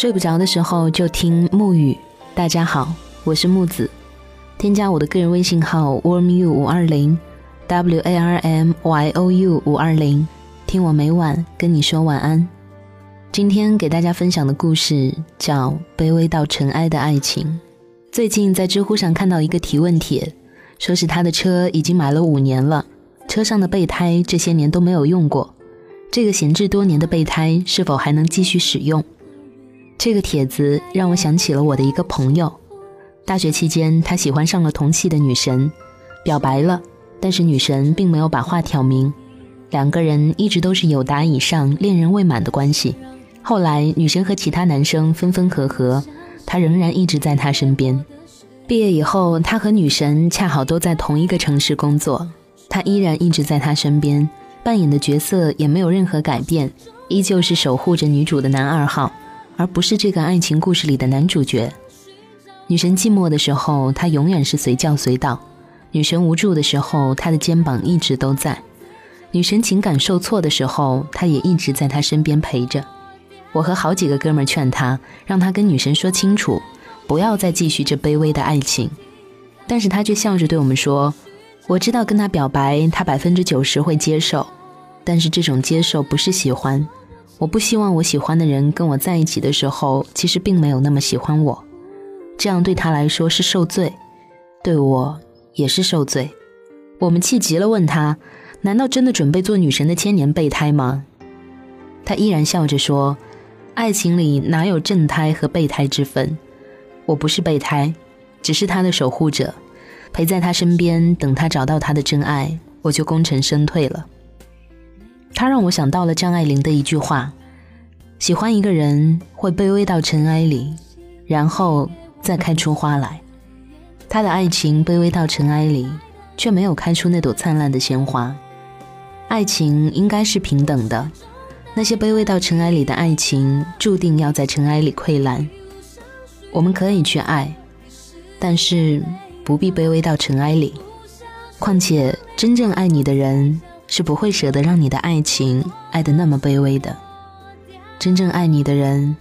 睡不着的时候就听木雨。大家好，我是木子，添加我的个人微信号 warm you 五二零，w a r m y o u 五二零，听我每晚跟你说晚安。今天给大家分享的故事叫《卑微到尘埃的爱情》。最近在知乎上看到一个提问帖，说是他的车已经买了五年了，车上的备胎这些年都没有用过，这个闲置多年的备胎是否还能继续使用？这个帖子让我想起了我的一个朋友，大学期间他喜欢上了同系的女神，表白了，但是女神并没有把话挑明，两个人一直都是有达以上、恋人未满的关系。后来女神和其他男生分分合合，他仍然一直在她身边。毕业以后，他和女神恰好都在同一个城市工作，他依然一直在她身边，扮演的角色也没有任何改变，依旧是守护着女主的男二号。而不是这个爱情故事里的男主角。女神寂寞的时候，他永远是随叫随到；女神无助的时候，他的肩膀一直都在；女神情感受挫的时候，他也一直在她身边陪着。我和好几个哥们劝他，让他跟女神说清楚，不要再继续这卑微的爱情。但是他却笑着对我们说：“我知道跟他表白，他百分之九十会接受，但是这种接受不是喜欢。”我不希望我喜欢的人跟我在一起的时候，其实并没有那么喜欢我，这样对他来说是受罪，对我也是受罪。我们气急了，问他：难道真的准备做女神的千年备胎吗？他依然笑着说：爱情里哪有正胎和备胎之分？我不是备胎，只是他的守护者，陪在他身边，等他找到他的真爱，我就功成身退了。他让我想到了张爱玲的一句话：“喜欢一个人会卑微到尘埃里，然后再开出花来。”他的爱情卑微到尘埃里，却没有开出那朵灿烂的鲜花。爱情应该是平等的，那些卑微到尘埃里的爱情，注定要在尘埃里溃烂。我们可以去爱，但是不必卑微到尘埃里。况且，真正爱你的人。是不会舍得让你的爱情爱得那么卑微的。真正爱你的人，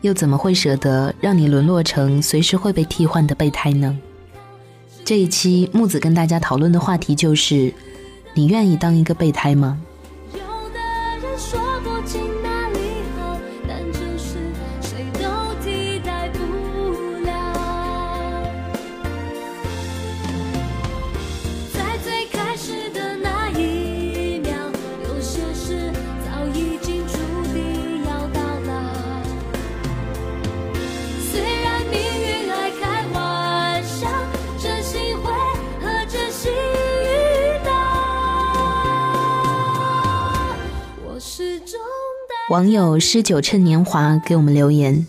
又怎么会舍得让你沦落成随时会被替换的备胎呢？这一期木子跟大家讨论的话题就是：你愿意当一个备胎吗？网友诗酒趁年华给我们留言，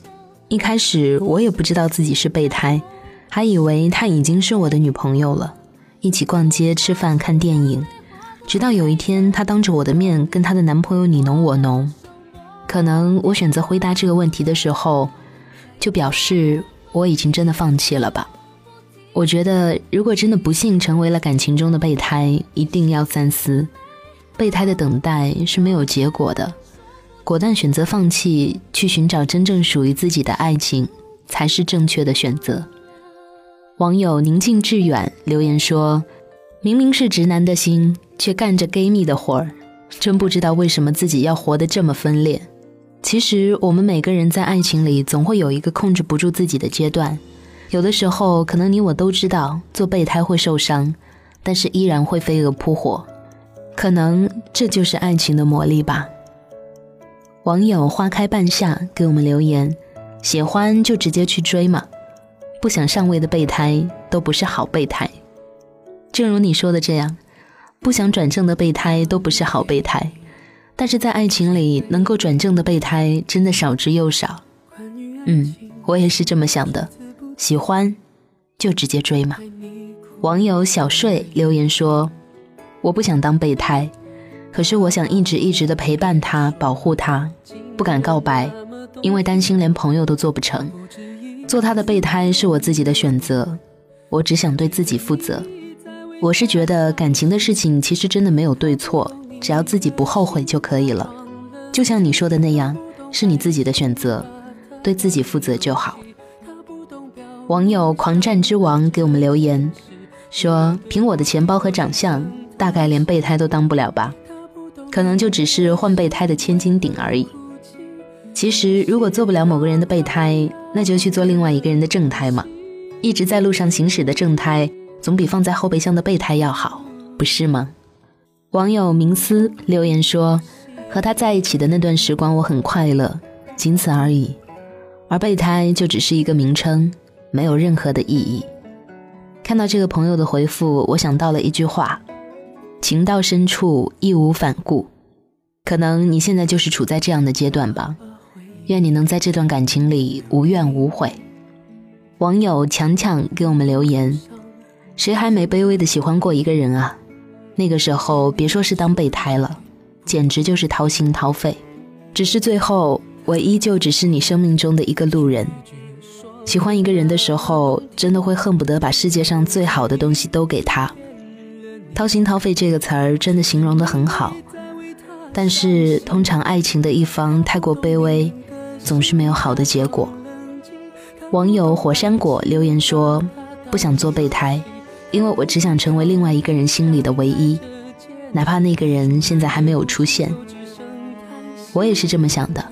一开始我也不知道自己是备胎，还以为她已经是我的女朋友了，一起逛街、吃饭、看电影，直到有一天她当着我的面跟她的男朋友你侬我侬。可能我选择回答这个问题的时候，就表示我已经真的放弃了吧。我觉得，如果真的不幸成为了感情中的备胎，一定要三思，备胎的等待是没有结果的。果断选择放弃，去寻找真正属于自己的爱情，才是正确的选择。网友宁静致远留言说：“明明是直男的心，却干着 gay 蜜的活儿，真不知道为什么自己要活得这么分裂。”其实，我们每个人在爱情里总会有一个控制不住自己的阶段，有的时候，可能你我都知道做备胎会受伤，但是依然会飞蛾扑火。可能这就是爱情的魔力吧。网友花开半夏给我们留言：喜欢就直接去追嘛，不想上位的备胎都不是好备胎。正如你说的这样，不想转正的备胎都不是好备胎。但是在爱情里，能够转正的备胎真的少之又少。嗯，我也是这么想的。喜欢就直接追嘛。网友小睡留言说：我不想当备胎。可是我想一直一直的陪伴他，保护他，不敢告白，因为担心连朋友都做不成。做他的备胎是我自己的选择，我只想对自己负责。我是觉得感情的事情其实真的没有对错，只要自己不后悔就可以了。就像你说的那样，是你自己的选择，对自己负责就好。网友狂战之王给我们留言说：“凭我的钱包和长相，大概连备胎都当不了吧？可能就只是换备胎的千斤顶而已。其实，如果做不了某个人的备胎，那就去做另外一个人的正胎嘛。一直在路上行驶的正胎，总比放在后备箱的备胎要好，不是吗？”网友明思留言说：“和他在一起的那段时光，我很快乐，仅此而已。而备胎就只是一个名称。”没有任何的意义。看到这个朋友的回复，我想到了一句话：“情到深处义无反顾。”可能你现在就是处在这样的阶段吧。愿你能在这段感情里无怨无悔。网友强强给我们留言：“谁还没卑微的喜欢过一个人啊？那个时候别说是当备胎了，简直就是掏心掏肺。只是最后，我依旧只是你生命中的一个路人。”喜欢一个人的时候，真的会恨不得把世界上最好的东西都给他。掏心掏肺这个词儿真的形容得很好，但是通常爱情的一方太过卑微，总是没有好的结果。网友火山果留言说：“不想做备胎，因为我只想成为另外一个人心里的唯一，哪怕那个人现在还没有出现。”我也是这么想的，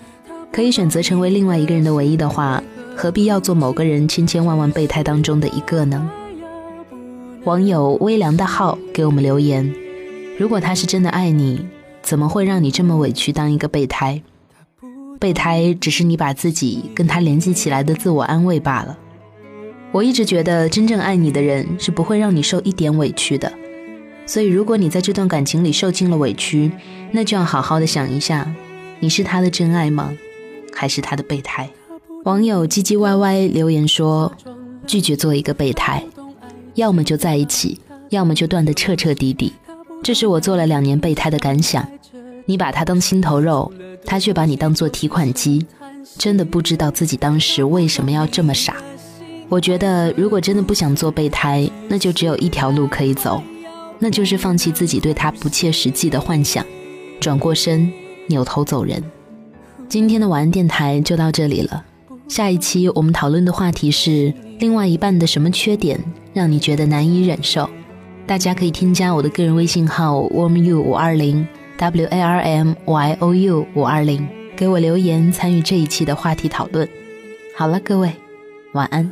可以选择成为另外一个人的唯一的话。何必要做某个人千千万万备胎当中的一个呢？网友微凉的号给我们留言：如果他是真的爱你，怎么会让你这么委屈当一个备胎？备胎只是你把自己跟他联系起来的自我安慰罢了。我一直觉得真正爱你的人是不会让你受一点委屈的。所以，如果你在这段感情里受尽了委屈，那就要好好的想一下，你是他的真爱吗？还是他的备胎？网友唧唧歪歪留言说：“拒绝做一个备胎，要么就在一起，要么就断得彻彻底底。这是我做了两年备胎的感想。你把他当心头肉，他却把你当做提款机，真的不知道自己当时为什么要这么傻。我觉得，如果真的不想做备胎，那就只有一条路可以走，那就是放弃自己对他不切实际的幻想，转过身，扭头走人。今天的晚安电台就到这里了。”下一期我们讨论的话题是另外一半的什么缺点让你觉得难以忍受？大家可以添加我的个人微信号 warmyou 五二零 w a r m y o u 五二零，给我留言参与这一期的话题讨论。好了，各位，晚安。